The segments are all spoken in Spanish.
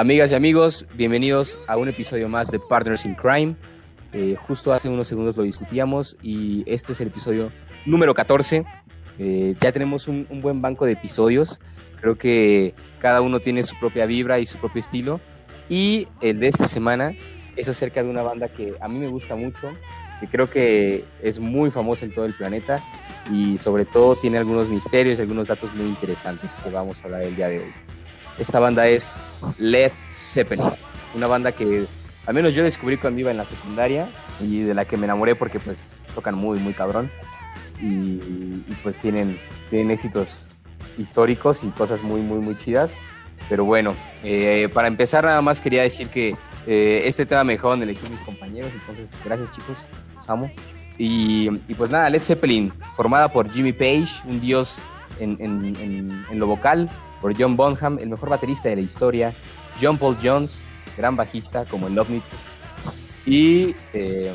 Amigas y amigos, bienvenidos a un episodio más de Partners in Crime. Eh, justo hace unos segundos lo discutíamos y este es el episodio número 14. Eh, ya tenemos un, un, buen banco de episodios. Creo que cada uno tiene su propia vibra y su propio estilo. Y el de esta semana es acerca de una banda que a mí me gusta mucho, que creo que es muy famosa en todo el planeta y sobre todo tiene algunos misterios y algunos datos muy interesantes que vamos a hablar el día de hoy. Esta banda es Led Zeppelin, una banda que al menos yo descubrí cuando iba en la secundaria y de la que me enamoré porque pues tocan muy, muy cabrón y, pues tienen, tienen éxitos históricos y cosas muy, muy, muy chidas. Pero bueno, eh, para empezar nada más quería decir que eh, este tema me dejó en el equipo de mis compañeros, entonces gracias chicos, los amo. Y, pues nada, Led Zeppelin, formada por Jimmy Page, un dios en, lo vocal, por John Bonham, el mejor baterista de la historia, John Paul Jones, gran bajista como en Love Me y, eh,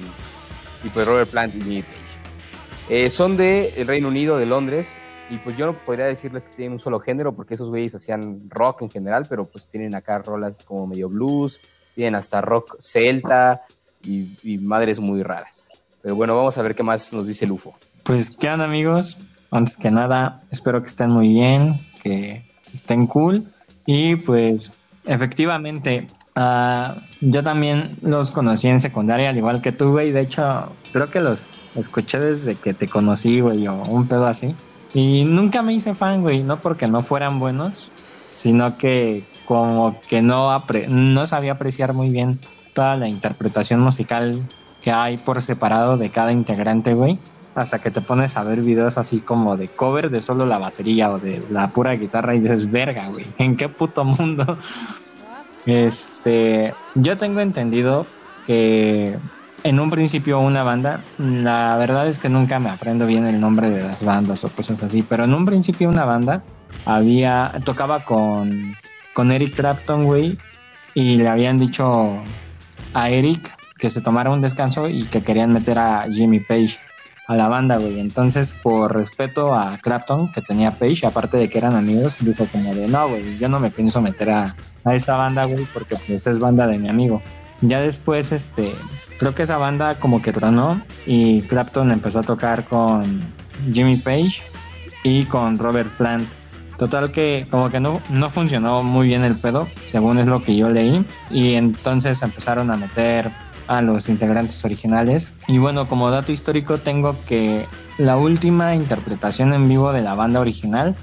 y pues Robert Plant y Jimmy Page. son de el Reino Unido, de Londres, y pues yo no podría decirles que tienen un solo género, porque esos güeyes hacían rock en general, pero pues tienen acá rolas como medio blues, tienen hasta rock celta y, madres muy raras. Pero bueno, vamos a ver qué más nos dice el UFO. Pues, ¿qué onda amigos? Antes que nada, espero que estén muy bien, que estén cool. Y pues, efectivamente, uh, yo también los conocí en secundaria, al igual que tú, güey. De hecho, creo que los escuché desde que te conocí, güey, o un pedo así. Y nunca me hice fan, güey, no porque no fueran buenos, sino que como que no, no sabía apreciar muy bien toda la interpretación musical que hay por separado de cada integrante, güey. Hasta que te pones a ver videos así como de cover de solo la batería o de la pura guitarra y dices, verga, güey, ¿en qué puto mundo? Este, yo tengo entendido que en un principio una banda, la verdad es que nunca me aprendo bien el nombre de las bandas o cosas así, pero en un principio una banda había, tocaba con, con Eric Clapton, güey, y le habían dicho a Eric que se tomara un descanso y que querían meter a Jimmy Page a la banda, güey. Entonces, por respeto a Clapton, que tenía Page, aparte de que eran amigos, dijo como de, no, güey, yo no me pienso meter a, a esa banda, güey, porque pues es banda de mi amigo. Ya después, este, creo que esa banda como que tronó y Clapton empezó a tocar con Jimmy Page y con Robert Plant. Total que como que no, no funcionó muy bien el pedo, según es lo que yo leí. Y entonces empezaron a meter a los integrantes originales. Y bueno, como dato histórico tengo que la última interpretación en vivo de la banda original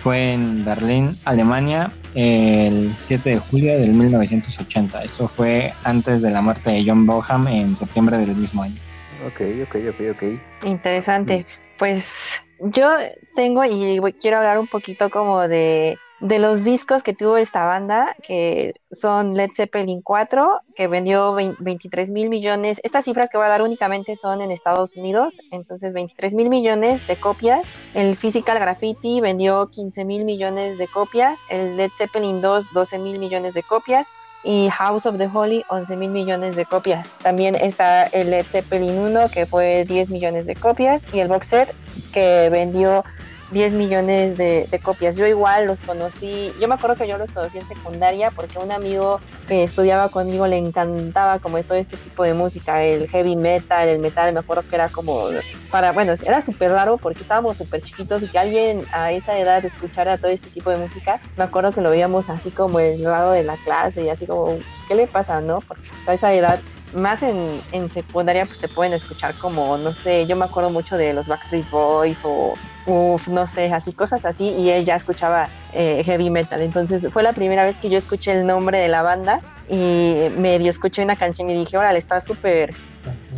fue en Berlín, Alemania, el 7 de julio del 1980. Eso fue antes de la muerte de John Bonham en septiembre del mismo año. Ok, ok, ok, ok. Interesante. Pues yo tengo y quiero hablar un poquito como de, de los discos que tuvo esta banda, que son Led Zeppelin 4, que vendió 23 mil millones. Estas cifras que voy a dar únicamente son en Estados Unidos, entonces 23 mil millones de copias. El Physical Graffiti vendió 15 mil millones de copias. El Led Zeppelin 2, 12 mil millones de copias y House of the Holy 11 mil millones de copias. También está el Led Zeppelin 1 que fue 10 millones de copias y el box set que vendió 10 millones de, de, copias. Yo igual los conocí, yo me acuerdo que yo los conocí en secundaria porque un amigo que estudiaba conmigo le encantaba como todo este tipo de música, el heavy metal, el metal, me acuerdo que era como para, bueno, era súper raro porque estábamos súper chiquitos y que alguien a esa edad escuchara todo este tipo de música, me acuerdo que lo veíamos así como el lado de la clase y así como, pues, ¿qué le pasa, no? Porque pues, a esa edad más en, en, secundaria pues te pueden escuchar como, no sé, yo me acuerdo mucho de los Backstreet Boys o, uff, no sé, así cosas así y él ya escuchaba eh, heavy metal. Entonces fue la primera vez que yo escuché el nombre de la banda y medio escuché una canción y dije, órale, está súper,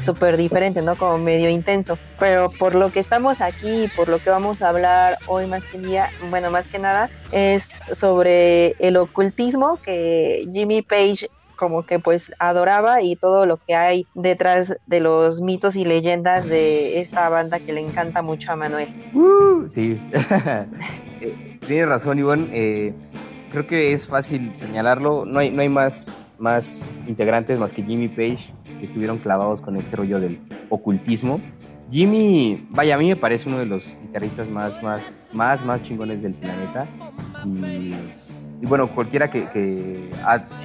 súper diferente, ¿no? Como medio intenso. Pero por lo que estamos aquí, por lo que vamos a hablar hoy más que día, bueno, más que nada, es sobre el ocultismo que Jimmy Page como que pues adoraba y todo lo que hay detrás de los mitos y leyendas de esta banda que le encanta mucho a Manuel. Uh, sí, tienes razón Ivonne, eh, creo que es fácil señalarlo, no hay, no hay más, más integrantes más que Jimmy Page que estuvieron clavados con este rollo del ocultismo. Jimmy, vaya, a mí me parece uno de los guitarristas más, más, más, más chingones del planeta y y bueno, cualquiera que, que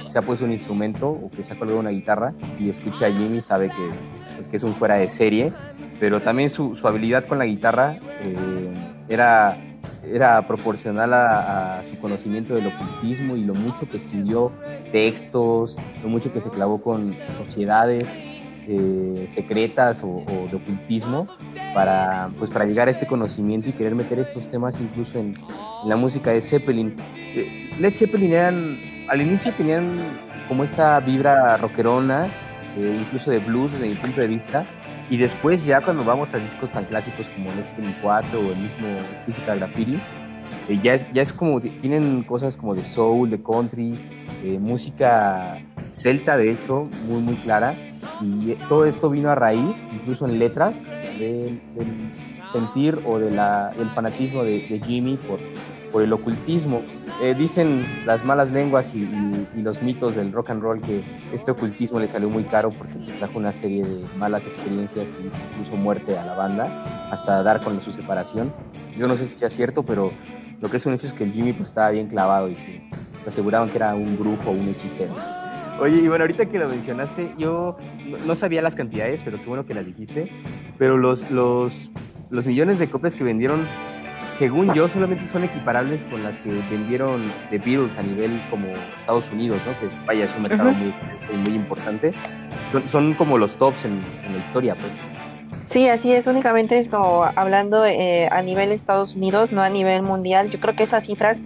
se ha puesto un instrumento o que se ha colgado una guitarra y escuche a Jimmy sabe que, pues, que es un fuera de serie, pero también su, su habilidad con la guitarra eh, era, era proporcional a, su conocimiento del ocultismo y lo mucho que estudió textos, lo mucho que se clavó con sociedades eh, secretas o, de ocultismo para, pues, para llegar a este conocimiento y querer meter estos temas incluso en, la música de Zeppelin. Eh, Led Zeppelin eran, al inicio tenían como esta vibra rockerona, eh, incluso de blues desde mi punto de vista, y después ya cuando vamos a discos tan clásicos como Led Zeppelin 4 o el mismo Physical Graffiti, ya, es, ya es como, tienen cosas como de soul, de country, música celta de hecho, muy muy clara, y todo esto vino a raíz, incluso en letras, del, sentir o del fanatismo de, Jimmy por, el ocultismo. Eh, dicen las malas lenguas y, los mitos del rock and roll que este ocultismo le salió muy caro porque pues, trajo una serie de malas experiencias e incluso muerte a la banda hasta dar con su separación. Yo no sé si sea cierto, pero lo que es un hecho es que Jimmy pues, estaba bien clavado y que aseguraban que era un grupo, un hechicero. Oye, y bueno, ahorita que lo mencionaste, yo no sabía las cantidades, pero qué bueno que las dijiste. Pero los, los, los millones de copias que vendieron, según yo, solamente son equiparables con las que vendieron The Beatles a nivel como Estados Unidos, ¿no? Que vaya, es un mercado muy, muy importante. Son, como los tops en, la historia, pues. Sí, así es, únicamente es como hablando eh, a nivel Estados Unidos, no a nivel mundial. Yo creo que esas cifras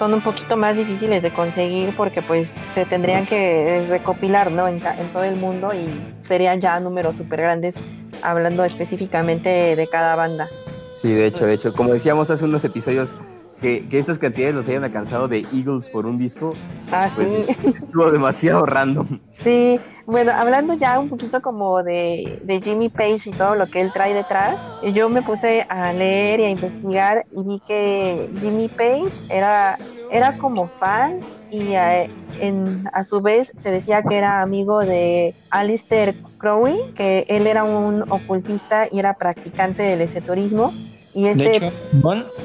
son un poquito más difíciles de conseguir porque pues se tendrían que recopilar ¿no? en, todo el mundo y serían ya números súper grandes hablando específicamente de cada banda. Sí, de hecho, de hecho, como decíamos hace unos episodios, que, que, estas cantidades nos hayan alcanzado de Eagles por un disco, ah, pues sí. estuvo demasiado random. Sí, bueno, hablando ya un poquito como de, de, Jimmy Page y todo lo que él trae detrás, yo me puse a leer y a investigar y vi que Jimmy Page era, era como fan y a, en, a su vez se decía que era amigo de Alistair Crowley, que él era un ocultista y era practicante del esoterismo de este hecho,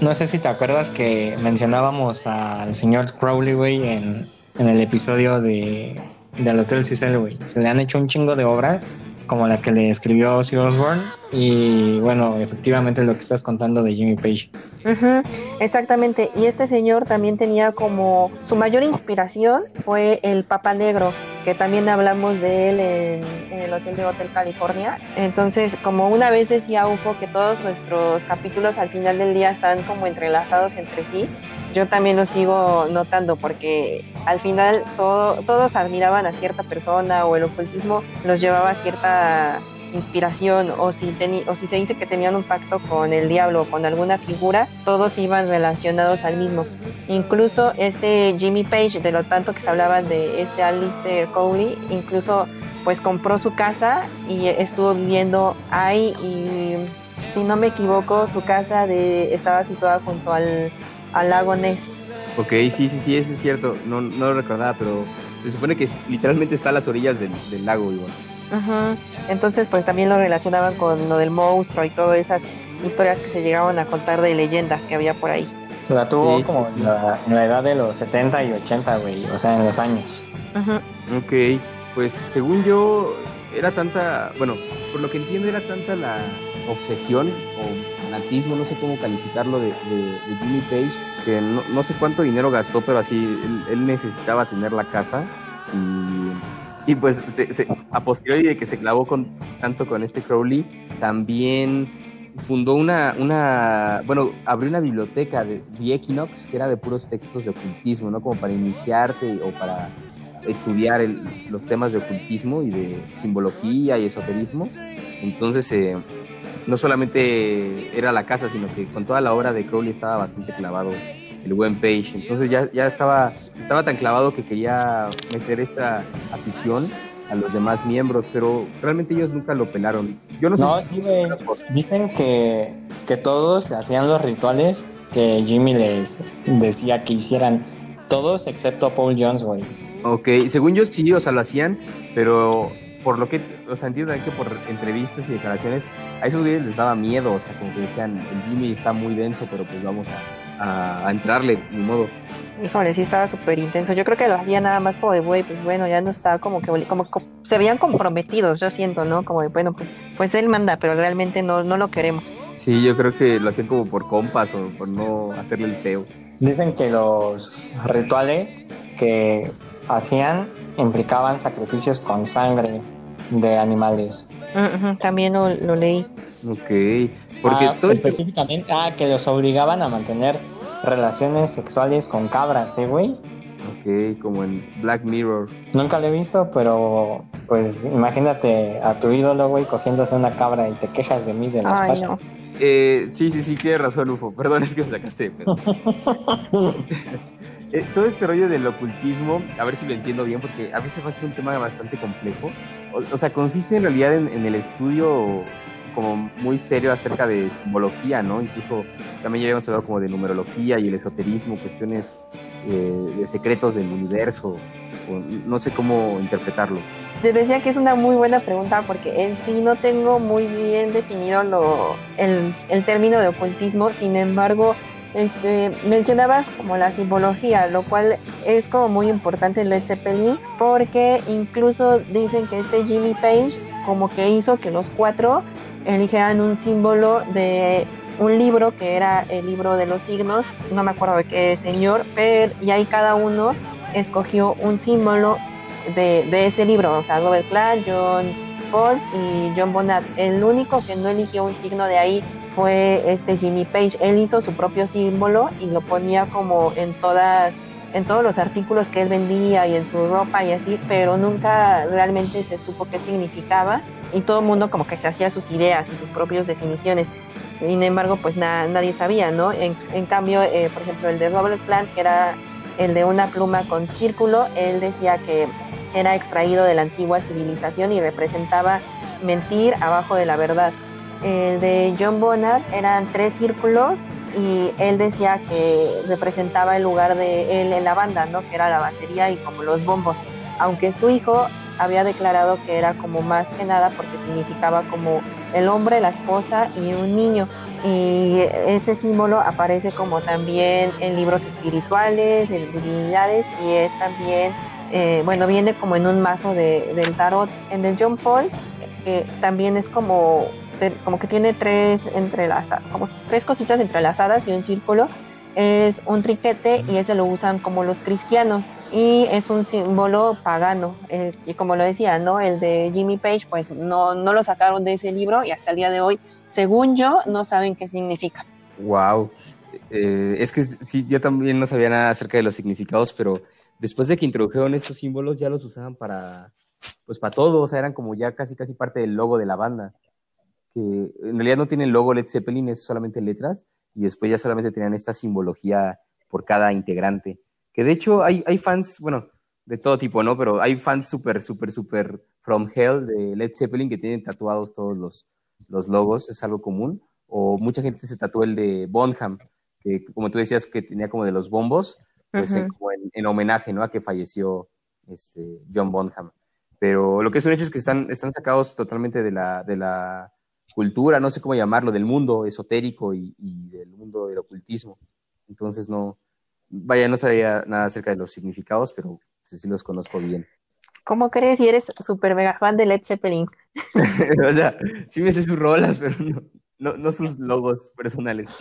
no sé si te acuerdas que mencionábamos al señor Crowley, güey, en, en el episodio de, del Hotel Cecil, güey. Se le han hecho un chingo de obras como la que le escribió Ozzy Osbourne y bueno, efectivamente lo que estás contando de Jimmy Page. Exactamente, y este señor también tenía como su mayor inspiración fue el Papa Negro, que también hablamos de él en, el Hotel de Hotel California. Entonces, como una vez decía UFO que todos nuestros capítulos al final del día están como entrelazados entre sí, yo también lo sigo notando porque al final todo, todos admiraban a cierta persona o el ocultismo los llevaba a cierta inspiración o si, o si se dice que tenían un pacto con el diablo o con alguna figura, todos iban relacionados al mismo. Incluso este Jimmy Page, de lo tanto que se hablaba de este Alistair Cowley, incluso pues compró su casa y estuvo viviendo ahí y si no me equivoco su casa de, estaba situada junto al, al lago Ness. Ok, sí, sí, sí, eso es cierto, no, no lo recordaba, pero se supone que literalmente está a las orillas del, del lago igual. Entonces, pues también lo relacionaban con lo del monstruo y todas esas historias que se llegaban a contar de leyendas que había por ahí. La tuvo como En, la, edad de los 70 y 80, güey, o sea, en los años. Ok, pues según yo, era tanta, bueno, por lo que entiendo, era tanta la obsesión o fanatismo, no sé cómo calificarlo, de, Jimmy Page, que no, sé cuánto dinero gastó, pero así él, él necesitaba tener la casa y y pues a posteriori de que se clavó con, tanto con este Crowley, también fundó una, una, bueno, abrió una biblioteca de The Equinox que era de puros textos de ocultismo, ¿no? Como para iniciarte o para estudiar los temas de ocultismo y de simbología y esoterismo. Entonces, eh, no solamente era la casa, sino que con toda la obra de Crowley estaba bastante clavado el buen Page. Entonces ya, ya estaba, estaba tan clavado que quería meter esta afición a los demás miembros, pero realmente ellos nunca lo pelaron. Yo no, sé Dicen que, que todos hacían los rituales que Jimmy les decía que hicieran, todos excepto Paul Jones, güey. Ok, según yo sí, o sea, lo hacían, pero por lo que, o sea, entiendo que por entrevistas y declaraciones, a esos güeyes les daba miedo, o sea, como que decían, el Jimmy está muy denso, pero pues vamos a a, entrarle, ni modo. Híjole, sí estaba súper intenso. Yo creo que lo hacía nada más como de, güey, pues bueno, ya no estaba como que, como, se veían comprometidos, yo siento, ¿no? Como de, bueno, pues, pues él manda, pero realmente no, no lo queremos. Sí, yo creo que lo hacían como por compas o por no hacerle el feo. Dicen que los rituales que hacían implicaban sacrificios con sangre de animales. también lo, leí. Ok. Porque ah, específicamente, ah, que los obligaban a mantener relaciones sexuales con cabras, ¿eh, güey? Ok, como en Black Mirror. Nunca lo he visto, pero pues imagínate a tu ídolo, güey, cogiéndose una cabra y te quejas de mí de las patas. Eh, sí, sí, sí, tienes razón, Ufo. Perdón, es que me sacaste. Eh, todo este rollo del ocultismo, a ver si lo entiendo bien, porque a veces va a ser un tema bastante complejo. O, sea, consiste en realidad en, el estudio como muy serio acerca de simbología, ¿no? Incluso también ya habíamos hablado como de numerología y el esoterismo, cuestiones eh, de secretos del universo, no sé cómo interpretarlo. Te decía que es una muy buena pregunta porque en sí no tengo muy bien definido lo, el, el término de ocultismo, sin embargo, este, mencionabas como la simbología, lo cual es como muy importante en Led Zeppelin, porque incluso dicen que este Jimmy Page como que hizo que los cuatro eligieran un símbolo de un libro que era el libro de los signos, no me acuerdo de qué señor, pero y ahí cada uno escogió un símbolo de, de ese libro, o sea, Robert Plant, John Pauls y John Bonat. El único que no eligió un signo de ahí fue este Jimmy Page. Él hizo su propio símbolo y lo ponía como en todas en todos los artículos que él vendía y en su ropa y así, pero nunca realmente se supo qué significaba y todo el mundo como que se hacía sus ideas y sus propias definiciones. Sin embargo, pues nadie sabía, ¿no? En, cambio, eh, por ejemplo, el de Robert Plant, que era el de una pluma con círculo, él decía que era extraído de la antigua civilización y representaba mentir abajo de la verdad. El de John Bonner eran tres círculos y él decía que representaba el lugar de él en la banda, ¿no? Que era la batería y como los bombos. Aunque su hijo había declarado que era como más que nada porque significaba como el hombre, la esposa y un niño. Y ese símbolo aparece como también en libros espirituales, en divinidades y es también, eh, bueno, viene como en un mazo de, del tarot. En el John Pauls, que también es como como que tiene tres entrelazadas, como tres cositas entrelazadas y un círculo, es un triquete y ese lo usan como los cristianos y es un símbolo pagano. Eh, y como lo decía, ¿no? El de Jimmy Page, pues no, no lo sacaron de ese libro y hasta el día de hoy, según yo, no saben qué significa. Wow. Eh, es que sí, yo también no sabía nada acerca de los significados, pero después de que introdujeron estos símbolos ya los usaban para, pues para todo, o sea, eran como ya casi casi parte del logo de la banda que en realidad no tienen logo Led Zeppelin, es solamente letras, y después ya solamente tenían esta simbología por cada integrante. Que de hecho hay, hay fans, bueno, de todo tipo, ¿no? Pero hay fans súper, súper, súper from hell de Led Zeppelin que tienen tatuados todos los, los logos, es algo común. O mucha gente se tatuó el de Bonham, que como tú decías que tenía como de los bombos, pues en, en, homenaje, ¿no? A que falleció este, John Bonham. Pero lo que es un hecho es que están, están sacados totalmente de la, de la cultura, no sé cómo llamarlo, del mundo esotérico y, del mundo del ocultismo. Entonces no, vaya, no sabía nada acerca de los significados, pero sí los conozco bien. ¿Cómo crees si eres súper mega fan de Led Zeppelin? o sea, sí me sé sus rolas, pero no, sus logos personales.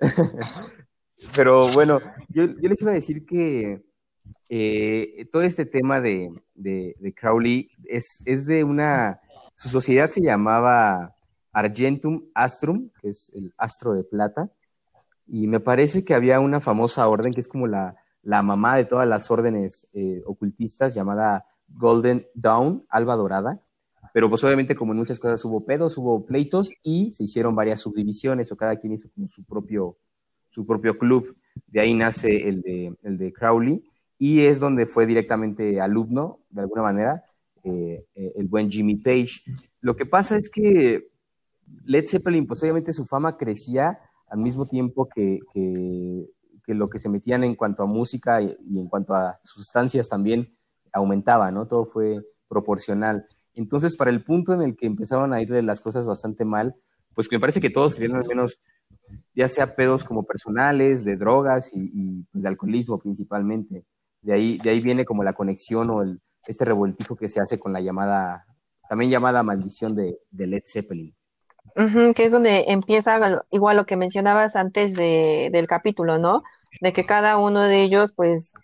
pero bueno, yo, les iba a decir que eh, todo este tema de, de, Crowley es, es de una su sociedad se llamaba Argentum Astrum, que es el astro de plata, y me parece que había una famosa orden que es como la, la mamá de todas las órdenes eh, ocultistas llamada Golden Dawn, Alba Dorada, pero pues obviamente como en muchas cosas hubo pedos, hubo pleitos y se hicieron varias subdivisiones o cada quien hizo como su propio, su propio club. De ahí nace el de, el de Crowley y es donde fue directamente alumno, de alguna manera, eh, eh, el buen Jimmy Page. Lo que pasa es que Led Zeppelin, pues obviamente su fama crecía al mismo tiempo que, que, lo que se metían en cuanto a música y, en cuanto a sustancias también aumentaba, ¿no? Todo fue proporcional. Entonces, para el punto en el que empezaron a ir las cosas bastante mal, pues me parece que todos tenían al menos ya sea pedos como personales, de drogas y, pues, de alcoholismo principalmente. De ahí, de ahí viene como la conexión o el, este revoltijo que se hace con la llamada, también llamada maldición de, Led Zeppelin. que es donde empieza igual lo que mencionabas antes del capítulo, ¿no? De que cada uno de ellos, pues,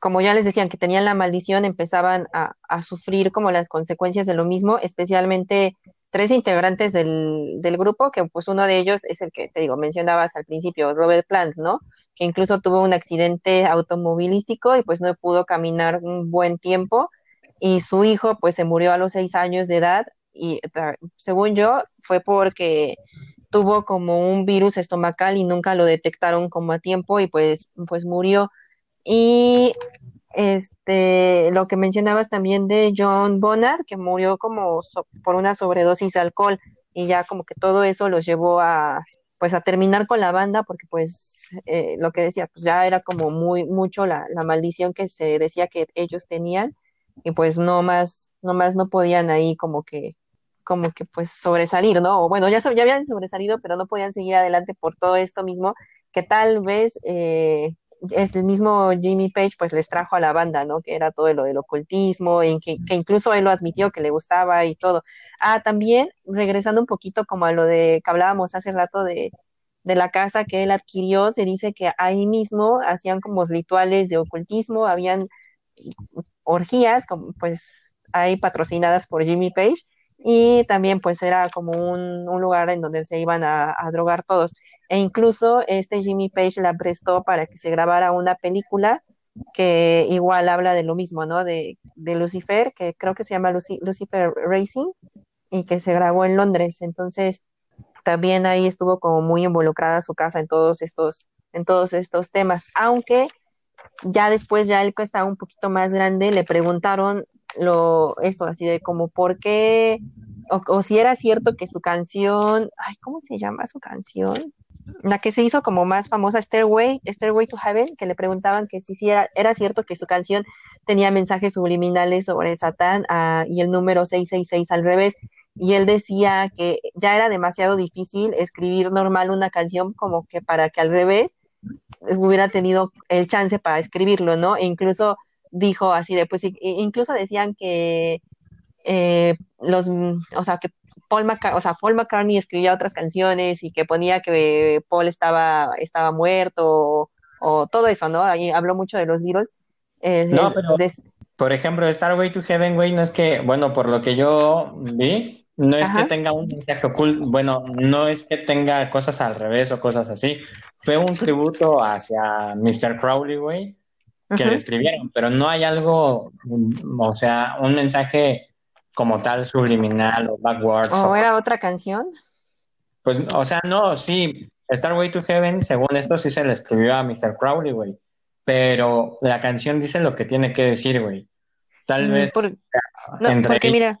como ya les decían, que tenían la maldición, empezaban a, a sufrir como las consecuencias de lo mismo, especialmente tres integrantes del, del, grupo, que pues uno de ellos es el que te digo, mencionabas al principio, Robert Plant, ¿no? Que incluso tuvo un accidente automovilístico y pues no pudo caminar un buen tiempo y su hijo pues se murió a los seis años de edad y según yo fue porque tuvo como un virus estomacal y nunca lo detectaron como a tiempo y pues, pues murió. Y este, lo que mencionabas también de John Bonard, que murió como por una sobredosis de alcohol y ya como que todo eso los llevó a pues a terminar con la banda porque pues eh, lo que decías pues ya era como muy mucho la, la, maldición que se decía que ellos tenían y pues no más no más no podían ahí como que como que pues sobresalir, ¿no? Bueno, ya, ya habían sobresalido, pero no podían seguir adelante por todo esto mismo, que tal vez eh, el mismo Jimmy Page pues les trajo a la banda, ¿no? Que era todo lo del ocultismo, en que, incluso él lo admitió que le gustaba y todo. Ah, también regresando un poquito como a lo de que hablábamos hace rato de, de la casa que él adquirió, se dice que ahí mismo hacían como rituales de ocultismo, habían orgías, pues ahí patrocinadas por Jimmy Page, y también pues era como un, lugar en donde se iban a, a drogar todos. E incluso este Jimmy Page la prestó para que se grabara una película que igual habla de lo mismo, ¿no? De, de Lucifer, que creo que se llama Lucifer Racing y que se grabó en Londres. Entonces, también ahí estuvo como muy involucrada su casa en todos estos, en todos estos temas. Aunque ya después, ya él que estaba un poquito más grande, le preguntaron lo, esto así de como por qué, o, si era cierto que su canción, ay, ¿cómo se llama su canción? la que se hizo como más famosa, Stairway, Stairway to Heaven, que le preguntaban que si, era, era, cierto que su canción tenía mensajes subliminales sobre Satán ah, y el número 666 al revés. Y él decía que ya era demasiado difícil escribir normal una canción como que para que al revés hubiera tenido el chance para escribirlo, ¿no? E incluso dijo así de, pues, incluso decían que eh, los, o sea, que Paul, o sea, Paul McCartney escribía otras canciones y que ponía que Paul estaba, estaba muerto o, todo eso, ¿no? Ahí habló mucho de los Beatles. Eh, no, pero, por ejemplo, Starway to Heaven, güey, no es que, bueno, por lo que yo vi, no es que tenga un mensaje oculto, bueno, no es que tenga cosas al revés o cosas así. Fue un tributo hacia Mr. Crowley, güey, que le escribieron, pero no hay algo, o sea, un mensaje como tal subliminal o backwards. ¿O, era otra canción? Pues, o sea, no, sí, Starway to Heaven, según esto, sí se le escribió a Mr. Crowley, güey. Pero la canción dice lo que tiene que decir, güey. Tal mm, vez. No, porque mira,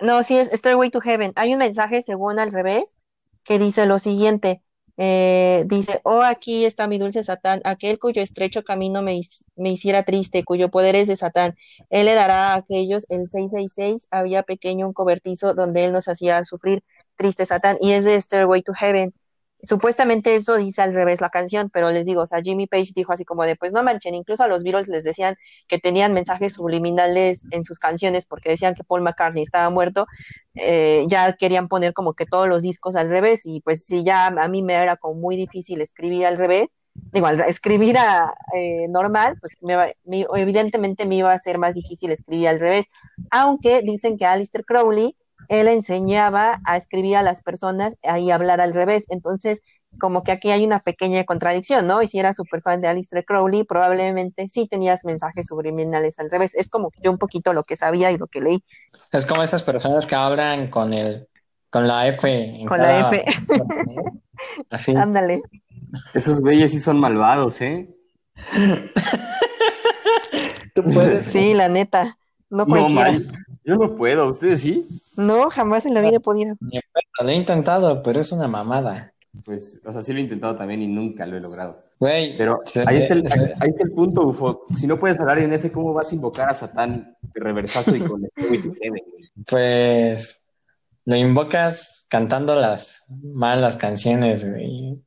no, sí es Starway to Heaven. Hay un mensaje, según al revés, que dice lo siguiente: eh, dice, oh, aquí está mi dulce Satán, aquel cuyo estrecho camino me, me, hiciera triste, cuyo poder es de Satán. Él le dará a aquellos, el 666, había pequeño un cobertizo donde él nos hacía sufrir triste Satán, y es de Stairway to Heaven supuestamente eso dice al revés la canción, pero les digo, o sea, Jimmy Page dijo así como de, pues no manchen, incluso a los Beatles les decían que tenían mensajes subliminales en sus canciones porque decían que Paul McCartney estaba muerto, eh, ya querían poner como que todos los discos al revés y pues si ya a mí me era como muy difícil escribir al revés, digo, escribir a, eh, normal, pues evidentemente me iba a ser más difícil escribir al revés, aunque dicen que Alistair Crowley él enseñaba a escribir a las personas y hablar al revés. Entonces, como que aquí hay una pequeña contradicción, ¿no? Y si eras súper fan de Alistair Crowley, probablemente sí tenías mensajes subliminales al revés. Es como yo un poquito lo que sabía y lo que leí. Es como esas personas que hablan con el con la F. con la F. Así. Ándale. Esos güeyes sí son malvados, ¿eh? ¿Tú puedes? Sí, la neta. No cualquiera. Yo no puedo, ¿ustedes sí? No, jamás en la vida he podido. Lo he intentado, pero es una mamada. Pues, o sea, sí lo he intentado también y nunca lo he logrado. Güey. Pero ahí, está el, ahí, está el, punto, Ufo. Si no puedes hablar en F, ¿cómo vas a invocar a Satán de reversazo y con el Pues. lo invocas cantando las malas canciones, güey,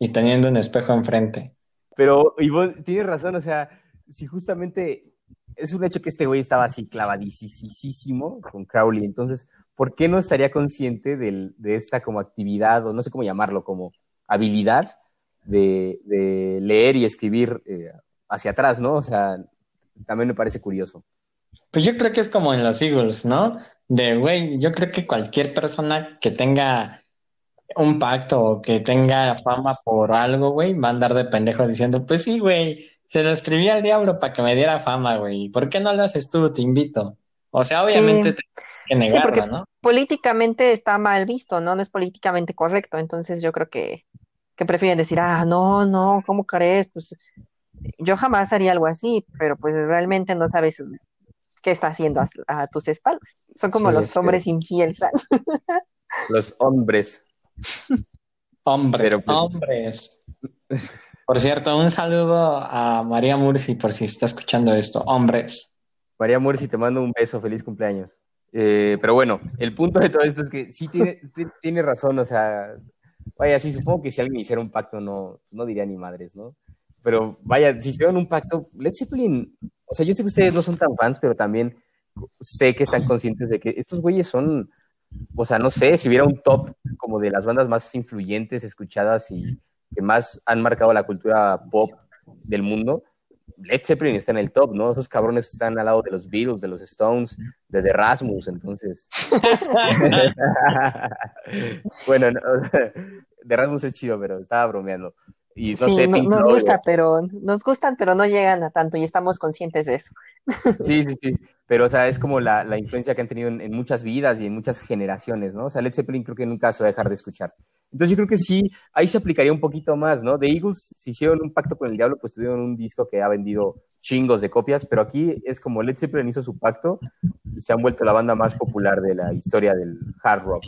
y teniendo un espejo enfrente. Pero, y vos tienes razón, o sea, si justamente es un hecho que este güey estaba así clavadísimo con Crowley, entonces, ¿por qué no estaría consciente del, de esta como actividad, o no sé cómo llamarlo, como habilidad de, de leer y escribir eh, hacia atrás, ¿no? O sea, también me parece curioso. Pues yo creo que es como en los Eagles, ¿no? De, güey, yo creo que cualquier persona que tenga un pacto o que tenga fama por algo, güey, va a andar de pendejo diciendo, pues sí, güey, se lo escribí al diablo para que me diera fama, güey. ¿Por qué no lo haces tú? Te invito. O sea, obviamente sí. que negarlo, sí, porque ¿no? Políticamente está mal visto, ¿no? No es políticamente correcto. Entonces yo creo que, que prefieren decir, ah, no, no, ¿cómo crees? Pues yo jamás haría algo así, pero pues realmente no sabes qué está haciendo a, a tus espaldas. Son como sí, los hombres que... infieles. Los hombres. Hombre, pero, pues... hombres. Por cierto, un saludo a María Murci por si está escuchando esto. Hombres. María Murci, te mando un beso, feliz cumpleaños. Eh, pero bueno, el punto de todo esto es que sí tiene, tiene razón, o sea, vaya, sí, supongo que si alguien hiciera un pacto no, no diría ni madres, ¿no? Pero vaya, si hicieron un pacto, Led Zeppelin, o sea, yo sé que ustedes no son tan fans, pero también sé que están conscientes de que estos güeyes son, o sea, no sé, si hubiera un top como de las bandas más influyentes, escuchadas y que más han marcado la cultura pop del mundo, Led Zeppelin está en el top, ¿no? Esos cabrones están al lado de los Beatles, de los Stones, de The Rasmus, entonces. bueno, no, The Rasmus es chido, pero estaba bromeando. Y no sí, sé, no, nos gusta, pero nos gustan, pero no llegan a tanto y estamos conscientes de eso. Sí, sí, sí. Pero, o sea, es como la, la influencia que han tenido en, en, muchas vidas y en muchas generaciones, ¿no? O sea, Led Zeppelin creo que nunca se va a dejar de escuchar. Entonces, yo creo que sí, ahí se aplicaría un poquito más, ¿no? The Eagles, si hicieron un pacto con el diablo, pues tuvieron un disco que ha vendido chingos de copias, pero aquí es como Led Zeppelin hizo su pacto se han vuelto la banda más popular de la historia del hard rock.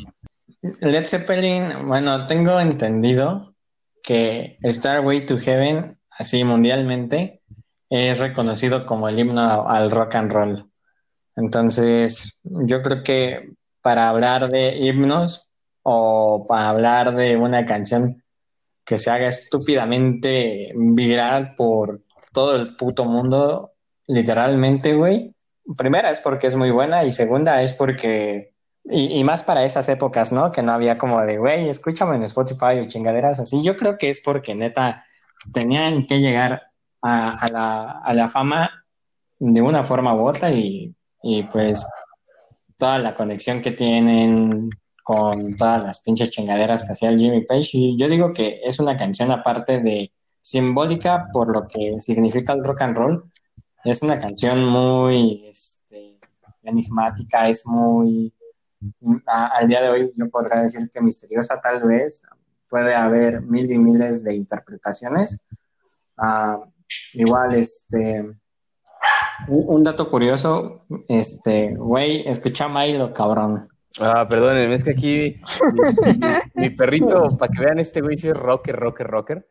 Led Zeppelin, bueno, tengo entendido que Starway to Heaven, así mundialmente, es reconocido como el himno al rock and roll. Entonces, yo creo que para hablar de himnos o para hablar de una canción que se haga estúpidamente viral por todo el puto mundo, literalmente, güey. Primera es porque es muy buena y segunda es porque y, más para esas épocas, ¿no? Que no había como de, güey, escúchame en Spotify o chingaderas así. Yo creo que es porque neta tenían que llegar a, a, la, a la, fama de una forma u otra y, y, pues toda la conexión que tienen con todas las pinches chingaderas que hacía el Jimmy Page. Y yo digo que es una canción aparte de simbólica por lo que significa el rock and roll. Es una canción muy este, enigmática, es muy al día de hoy yo podría decir que misteriosa tal vez, puede haber mil y miles de interpretaciones. Uh, igual, este, un, un, dato curioso, este, güey, escucha Milo, cabrón. Ah, perdón, es que aquí mi, mi, mi perrito, para que vean este güey, si es rocker, rocker, rocker.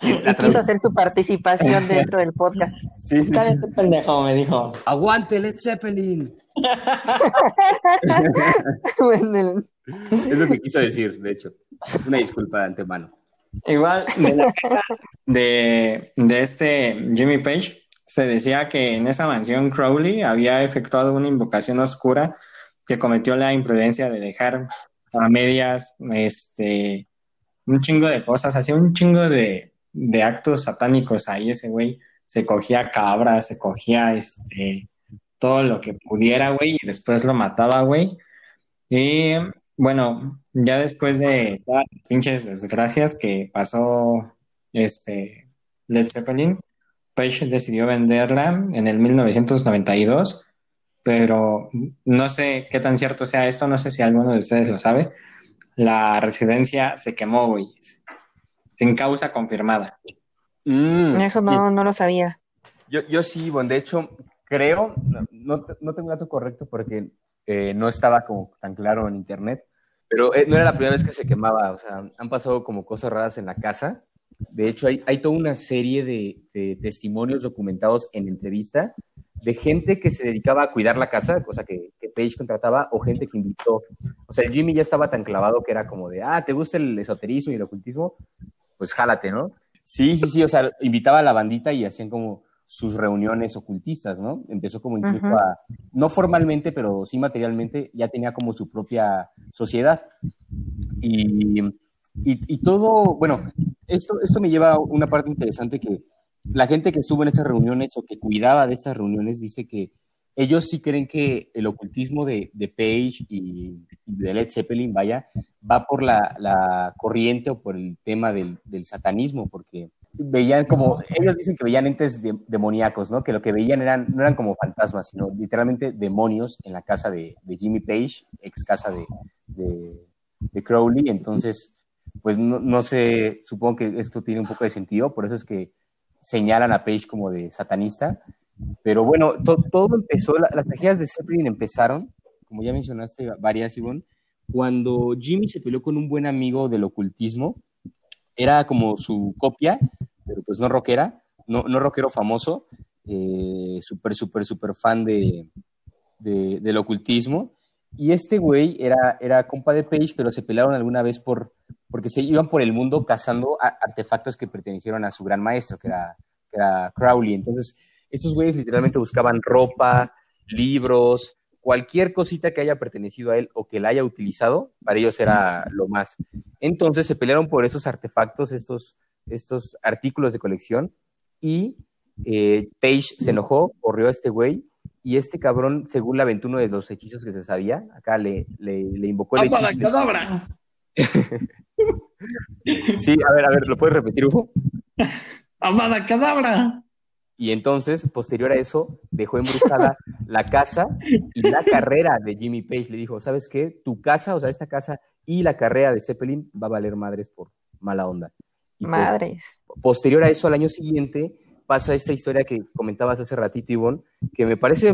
Y quiso hacer su participación dentro del podcast. Sí, sí, sí. Este pendejo me dijo. Aguante Led Zeppelin. es lo que quiso decir, de hecho. Una disculpa de antemano. Igual, de, la de, de este Jimmy Page, se decía que en esa mansión Crowley había efectuado una invocación oscura que cometió la imprudencia de dejar a medias este un chingo de cosas, hacía un chingo de, de actos satánicos ahí ese güey se cogía cabras, se cogía este todo lo que pudiera, güey, y después lo mataba, güey. Y bueno, ya después de las pinches desgracias que pasó este Led Zeppelin, Page decidió venderla en el 1992, pero no sé qué tan cierto sea esto, no sé si alguno de ustedes lo sabe. La residencia se quemó, güey sin causa confirmada. Mm, Eso no, no lo sabía. Yo, yo sí, bueno, de hecho, creo, no, no, no tengo un dato correcto porque eh, no estaba como tan claro en internet, pero eh, no era la primera vez que se quemaba, o sea, han pasado como cosas raras en la casa. De hecho, hay, hay toda una serie de, de testimonios documentados en entrevista de gente que se dedicaba a cuidar la casa, cosa que, que Page contrataba, o gente que invitó. O sea, el Jimmy ya estaba tan clavado que era como de, ah, ¿te gusta el esoterismo y el ocultismo? Pues jálate, ¿no? Sí, sí, sí, o sea, invitaba a la bandita y hacían como sus reuniones ocultistas, ¿no? Empezó como incluso a, no formalmente, pero sí materialmente, ya tenía como su propia sociedad. Y, y, y todo, bueno, esto, esto me lleva a una parte interesante que la gente que estuvo en esas reuniones o que cuidaba de estas reuniones dice que ellos sí creen que el ocultismo de, de Page y, de Led Zeppelin, vaya, va por la, la corriente o por el tema del, del, satanismo, porque veían como, ellos dicen que veían entes de, demoníacos, ¿no? Que lo que veían eran, no eran como fantasmas, sino literalmente demonios en la casa de, de Jimmy Page, ex casa de, de Crowley. Entonces, pues no, no sé, supongo que esto tiene un poco de sentido, por eso es que señalan a Page como de satanista. Pero bueno, todo empezó, las tragedias de Zeppelin empezaron, como ya mencionaste varias, Ivonne, cuando Jimmy se peleó con un buen amigo del ocultismo, era como su copia, pero pues no rockera, no, no rockero famoso, eh, súper, súper, súper fan de, del ocultismo. Y este güey era, era compa de Page, pero se pelearon alguna vez por, porque se iban por el mundo cazando artefactos que pertenecieron a su gran maestro, que era, que era Crowley. Entonces, estos güeyes literalmente buscaban ropa, libros, cualquier cosita que haya pertenecido a él o que la haya utilizado, para ellos era lo más. Entonces se pelearon por esos artefactos, estos, estos artículos de colección, y eh, Page se enojó, corrió a este güey, y este cabrón, según la uno de los hechizos que se sabía, acá le, le, le invocó el hechizo. sí, a ver, a ver, ¿lo puedes repetir, Hugo? ¡Amada cadabra! Y entonces, posterior a eso, dejó embrujada la casa y la carrera de Jimmy Page. Le dijo, ¿sabes qué? Tu casa, o sea, esta casa y la carrera de Zeppelin va a valer madres por mala onda. Y pues, madres. posterior a eso, al año siguiente, pasa esta historia que comentabas hace ratito, Ivonne, que me parece,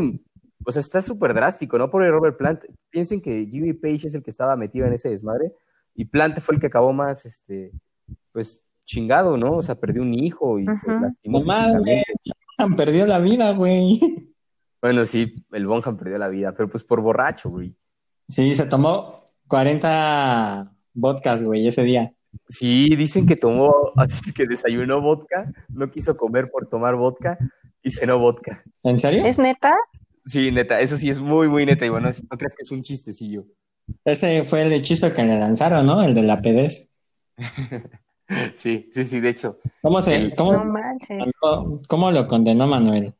o sea, está súper drástico, ¿no? Por el Robert Plant. Piensen que Jimmy Page es el que estaba metido en ese desmadre y Plant fue el que acabó más, este, pues, chingado, ¿no? O sea, perdió un hijo y se lastimó. Madre, perdió la vida, güey. Bueno, sí, el Bonham perdió la vida, pero pues por borracho, güey. Sí, se tomó 40 vodkas, güey, ese día. Sí, dicen que tomó, así que desayunó vodka, no quiso comer por tomar vodka y cenó vodka. ¿En serio? ¿Es neta? Sí, neta, eso sí es muy, muy neta. Y bueno, no crees que es un chistecillo. Ese fue el hechizo que le lanzaron, ¿no? El de la pedez. sí, sí, sí, de hecho. ¿Cómo, se, cómo, ¿Cómo lo condenó Manuel?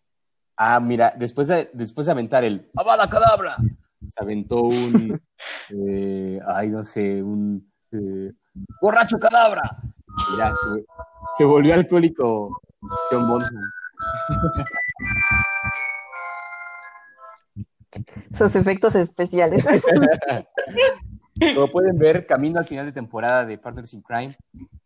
Ah, mira, después de, después de aventar el ¡Abada cadabra! Se aventó un. eh, ay, no sé, un. Eh, ¡Borracho cadabra! Mira, se, se, volvió alcohólico John Bonham. Sus efectos especiales. Como pueden ver, camino al final de temporada de Partners in Crime,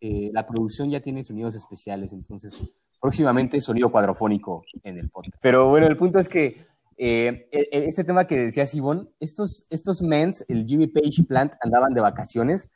eh, la producción ya tiene sonidos especiales, entonces próximamente sonido cuadrofónico en el podcast. Pero bueno, el punto es que eh, e, e, este tema que decía Sibón, estos, estos mens, el Jimmy Page y Plant, andaban de vacaciones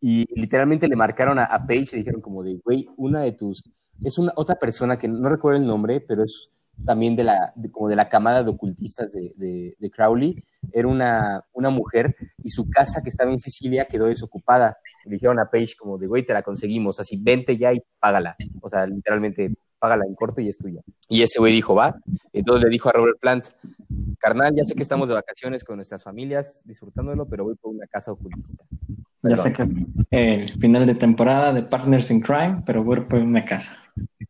y literalmente le marcaron a, a Page y le dijeron como de, güey, una de tus, es una otra persona que no recuerdo el nombre, pero es también de la, como de la camada de ocultistas de, de, de, Crowley, era una, una mujer y su casa que estaba en Sicilia quedó desocupada. Le dijeron a Paige como de, güey, te la conseguimos, así, vente ya y págala. O sea, literalmente, págala en corto y es tuya. Y ese güey dijo, va. Entonces le dijo a Robert Plant, carnal, ya sé que estamos de vacaciones con nuestras familias, disfrutándolo, pero voy por una casa ocultista. Ya sé que es el final de temporada de Partners in Crime, pero voy por una casa.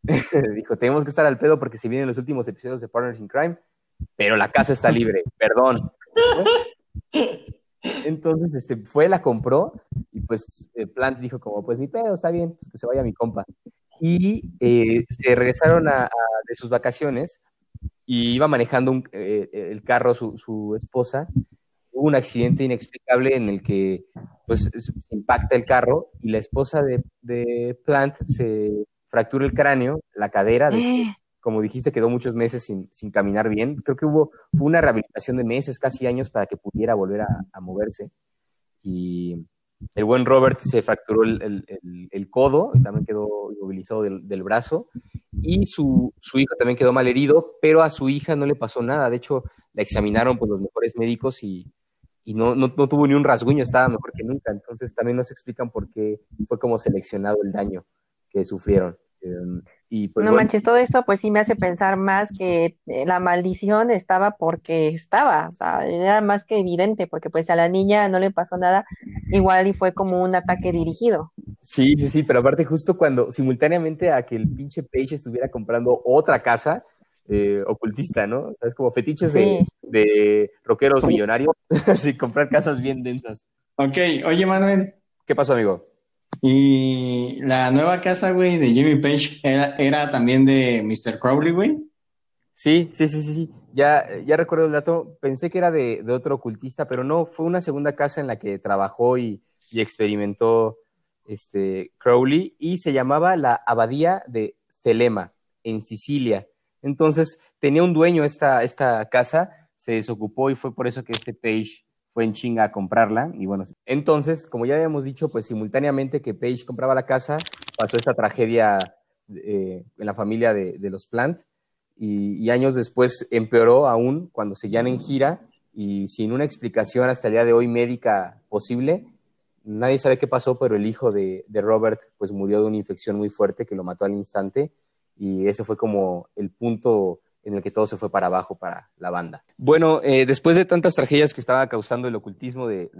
Dijo, tenemos que estar al pedo porque se vienen los últimos episodios de Partners in Crime, pero la casa está libre, perdón. Entonces, este, fue, la compró y pues eh, Plant dijo como, pues ni pedo, está bien, pues que se vaya mi compa. Y eh, se regresaron a, a, de sus vacaciones y iba manejando eh, el carro su, su, esposa. Hubo un accidente inexplicable en el que pues se impacta el carro y la esposa de, de Plant se fractura el cráneo, la cadera, de, eh. como dijiste, quedó muchos meses sin, sin, caminar bien. Creo que hubo, fue una rehabilitación de meses, casi años, para que pudiera volver a, a moverse. Y el buen Robert se fracturó el, el, el, el, codo, también quedó inmovilizado del, del brazo. y su, su hijo también quedó mal herido, pero a su hija no le pasó nada. De hecho, la examinaron por los mejores médicos y, y no, no, no, tuvo ni un rasguño, estaba mejor que nunca. Entonces también nos explican por qué fue como seleccionado el daño que sufrieron. Em, y pues, no manches, todo esto pues sí me hace pensar más que eh, la maldición estaba porque estaba, o sea, era más que evidente, porque pues a la niña no le pasó nada, igual y fue como un ataque dirigido. Sí, sí, sí, pero aparte justo cuando simultáneamente a que el pinche Page estuviera comprando otra casa eh, ocultista, ¿no? O sea, es como fetiches de, de rockeros millonarios, así comprar casas bien densas. Ok, oye Manuel. ¿Qué pasó, amigo? Y la nueva casa, güey, de Jimmy Page era, también de Mr. Crowley, güey. Sí, sí, sí, sí. Ya, ya recuerdo el dato. Pensé que era de, otro ocultista, pero no, fue una segunda casa en la que trabajó y, experimentó este, Crowley y se llamaba la Abadía de Celema, en Sicilia. Entonces, tenía un dueño esta, esta casa, se desocupó y fue por eso que este Page fue en chinga a comprarla. Y bueno, entonces, como ya habíamos dicho, pues simultáneamente que Page compraba la casa, pasó esta tragedia eh, en la familia de, los Plant. Y, años después empeoró aún cuando seguían en gira y sin una explicación hasta el día de hoy médica posible. Nadie sabe qué pasó, pero el hijo de, de Robert pues murió de una infección muy fuerte que lo mató al instante y ese fue como el punto en el que todo se fue para abajo para la banda. Bueno, eh, después de tantas tragedias que estaba causando el ocultismo de,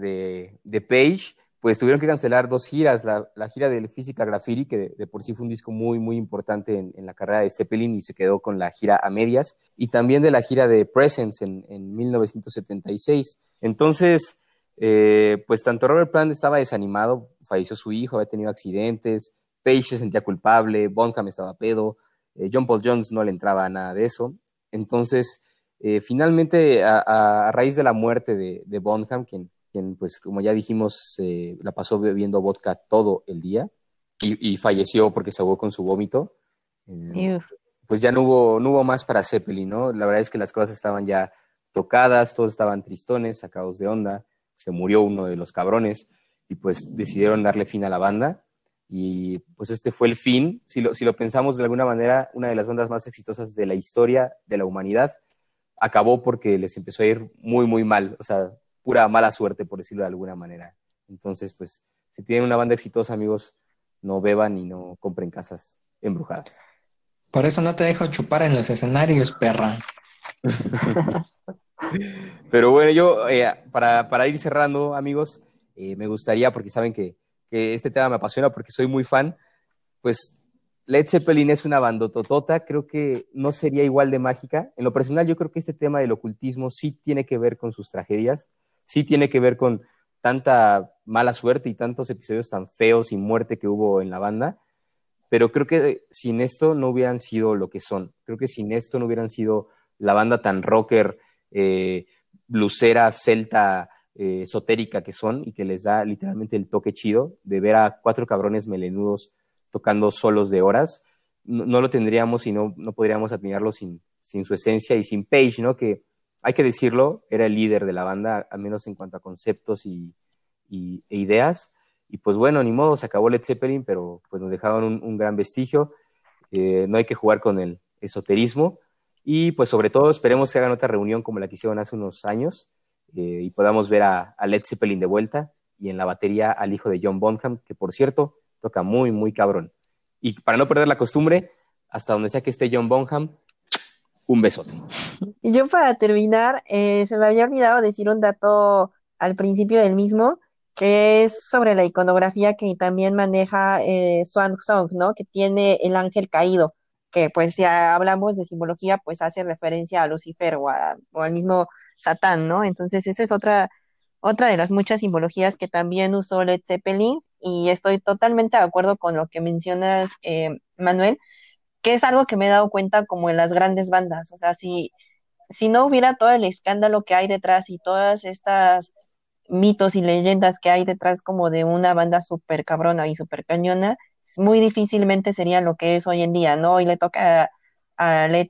de, Page, pues tuvieron que cancelar dos giras, la, gira del Física Graffiti, que de, por sí fue un disco muy, muy importante en, la carrera de Zeppelin y se quedó con la gira a medias, y también de la gira de Presence en, en 1976. Entonces, eh, pues tanto Robert Plant estaba desanimado, falleció su hijo, había tenido accidentes, Page se sentía culpable, Bonham estaba pedo, eh, John Paul Jones no le entraba a nada de eso. Entonces, eh, finalmente, a, raíz de la muerte de, Bonham, quien, quien, pues, como ya dijimos, la pasó bebiendo vodka todo el día y, falleció porque se ahogó con su vómito, eh, pues ya no hubo, no hubo más para Zeppelin, ¿no? La verdad es que las cosas estaban ya tocadas, todos estaban tristones, sacados de onda, se murió uno de los cabrones y pues decidieron darle fin a la banda y pues este fue el fin, si lo, si lo pensamos de alguna manera, una de las bandas más exitosas de la historia de la humanidad, acabó porque les empezó a ir muy, muy mal, o sea, pura mala suerte, por decirlo de alguna manera. Entonces, pues, si tienen una banda exitosa, amigos, no beban y no compren casas embrujadas. Por eso no te dejo chupar en los escenarios, perra. Pero bueno, yo, eh, para, para, ir cerrando, amigos, eh, me gustaría, porque saben que que este tema me apasiona porque soy muy fan, pues Led Zeppelin es una bandototota, creo que no sería igual de mágica. En lo personal, yo creo que este tema del ocultismo sí tiene que ver con sus tragedias, sí tiene que ver con tanta mala suerte y tantos episodios tan feos y muerte que hubo en la banda, pero creo que sin esto no hubieran sido lo que son. Creo que sin esto no hubieran sido la banda tan rocker, eh, blusera, celta, eh, esotérica que son y que les da literalmente el toque chido de ver a cuatro cabrones melenudos tocando solos de horas. No, lo tendríamos y no, no podríamos admirarlo sin, sin su esencia y sin Page, ¿no? Que hay que decirlo, era el líder de la banda, al menos en cuanto a conceptos y, e ideas. Y pues bueno, ni modo, se acabó Led Zeppelin, pero pues nos dejaron un, gran vestigio. Eh, no hay que jugar con el esoterismo. Y pues sobre todo esperemos que hagan otra reunión como la que hicieron hace unos años, eh, y podamos ver a, Led Zeppelin de vuelta y en la batería al hijo de John Bonham, que por cierto toca muy, muy cabrón. Y para no perder la costumbre, hasta donde sea que esté John Bonham, un besote. Y yo para terminar, eh, se me había olvidado decir un dato al principio del mismo, que es sobre la iconografía que también maneja eh, Swan Song, ¿no? Que tiene el ángel caído, que pues si hablamos de simbología, pues hace referencia a Lucifer o al mismo Satán, ¿no? Entonces esa es otra, otra de las muchas simbologías que también usó Led Zeppelin y estoy totalmente de acuerdo con lo que mencionas, eh, Manuel, que es algo que me he dado cuenta como en las grandes bandas, o sea, si, si no hubiera todo el escándalo que hay detrás y todas estas mitos y leyendas que hay detrás como de una banda súper cabrona y súper cañona, muy difícilmente sería lo que es hoy en día, ¿no? Y le toca a Led,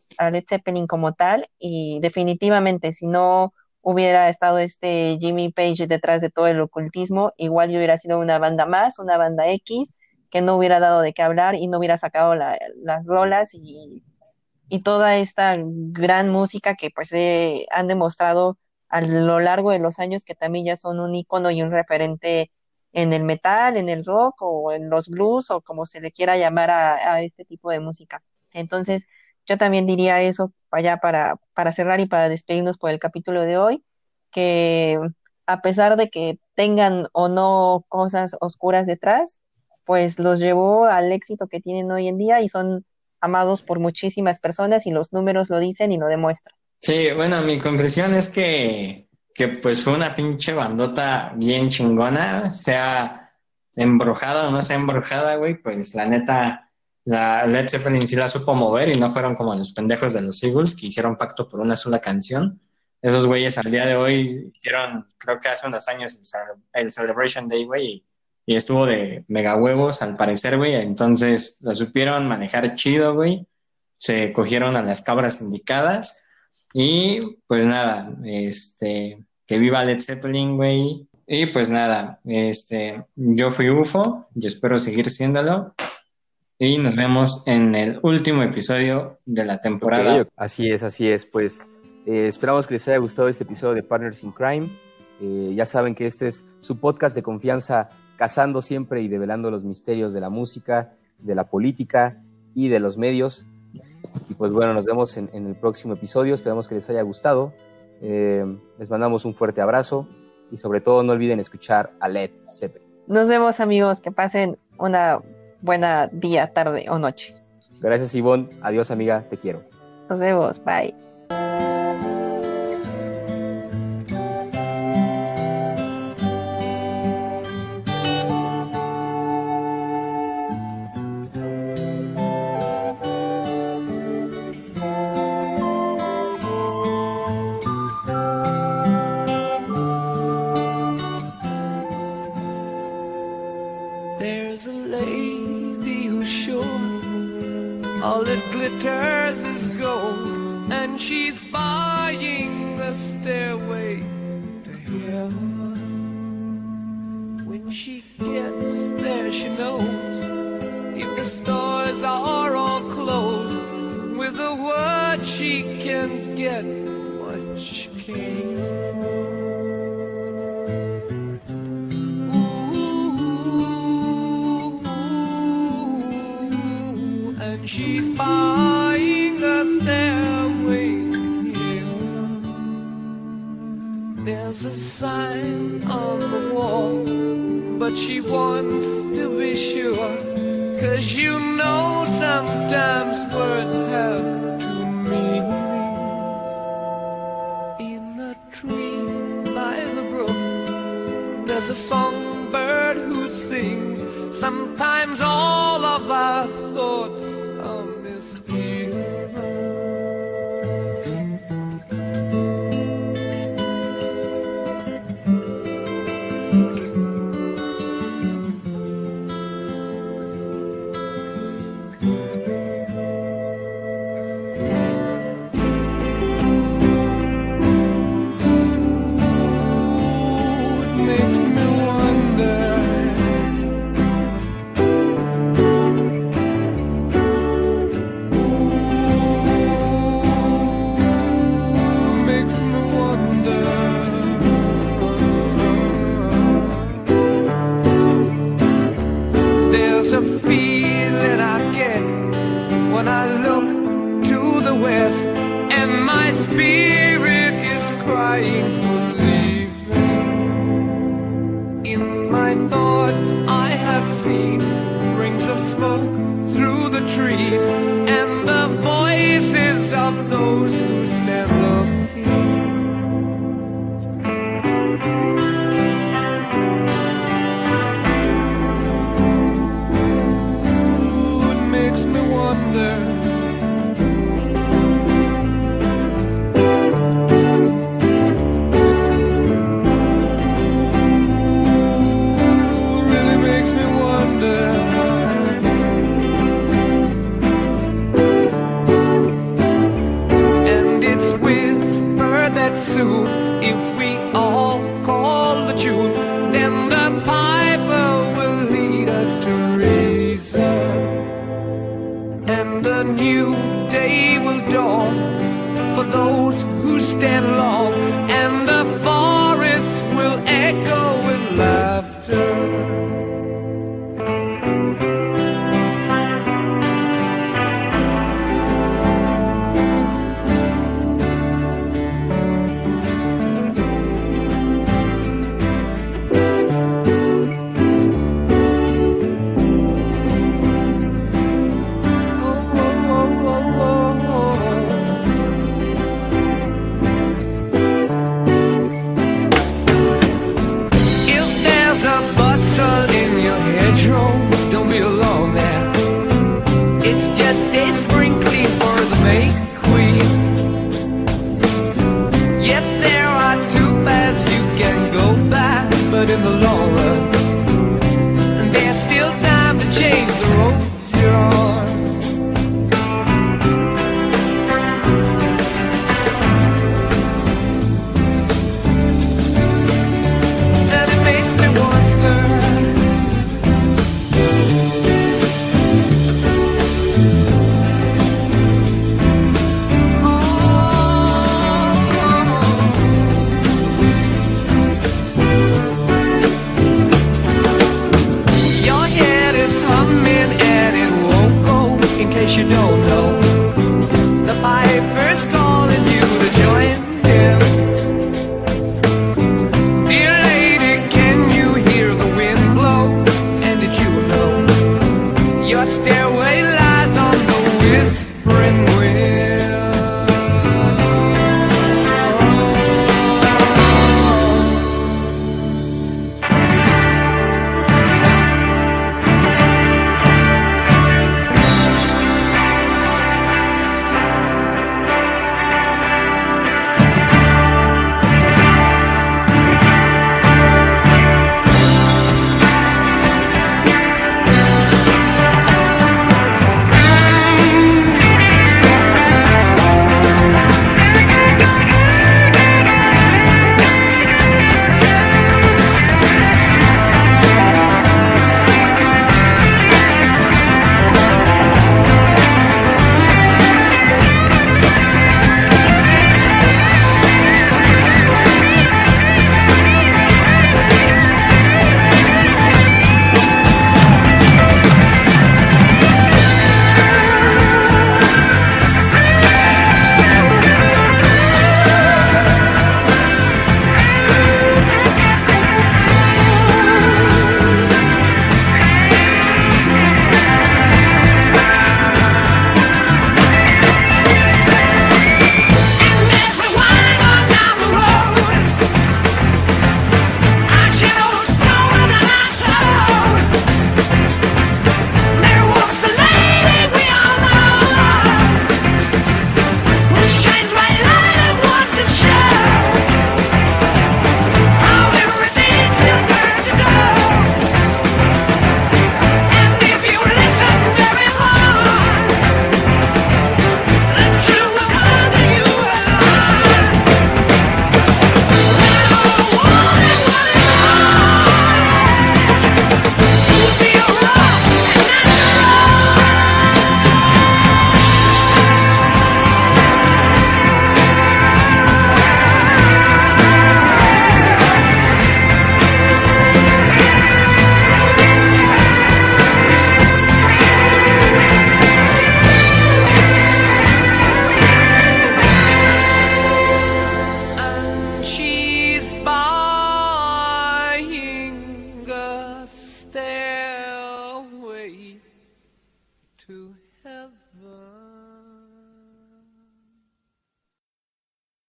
Zeppelin como tal y definitivamente si no hubiera estado este Jimmy Page detrás de todo el ocultismo, igual yo hubiera sido una banda más, una banda X que no hubiera dado de qué hablar y no hubiera sacado las lolas y, toda esta gran música que pues eh, han demostrado a lo largo de los años que también ya son un icono y un referente en el metal, en el rock o en los blues o como se le quiera llamar a, este tipo de música. Entonces, yo también diría eso allá para, para cerrar y para despedirnos por el capítulo de hoy, que a pesar de que tengan o no cosas oscuras detrás, pues los llevó al éxito que tienen hoy en día y son amados por muchísimas personas y los números lo dicen y lo demuestran. Sí, bueno, mi conclusión es que que pues fue una pinche bandota bien chingona, sea embrujada o no sea embrujada, güey, pues la neta, la Led Zeppelin sí la supo mover y no fueron como los pendejos de los Eagles que hicieron pacto por una sola canción. Esos güeyes al día de hoy hicieron, creo que hace unos años, el Celebration Day, güey, y estuvo de mega huevos al parecer, güey, entonces la supieron manejar chido, güey, se cogieron a las cabras indicadas y pues nada, este, que viva Led Zeppelin, güey. Y pues nada, este, yo fui UFO y espero seguir siéndolo. Y nos vemos en el último episodio de la temporada. así es, así es. Pues eh, esperamos que les haya gustado este episodio de Partners in Crime. Eh, ya saben que este es su podcast de confianza, cazando siempre y develando los misterios de la música, de la política y de los medios. Y pues bueno, nos vemos en, en el próximo episodio. Esperamos que les haya gustado. Eh, les mandamos un fuerte abrazo y sobre todo no olviden escuchar a Led Zeppelin. Nos vemos amigos, que pasen una buena día, tarde o noche. Gracias Ivonne, adiós amiga, te quiero. Nos vemos, bye. gets there, she knows. If the stores are all closed, with a word she can get what she came but she wants to be sure. Cause you know sometimes.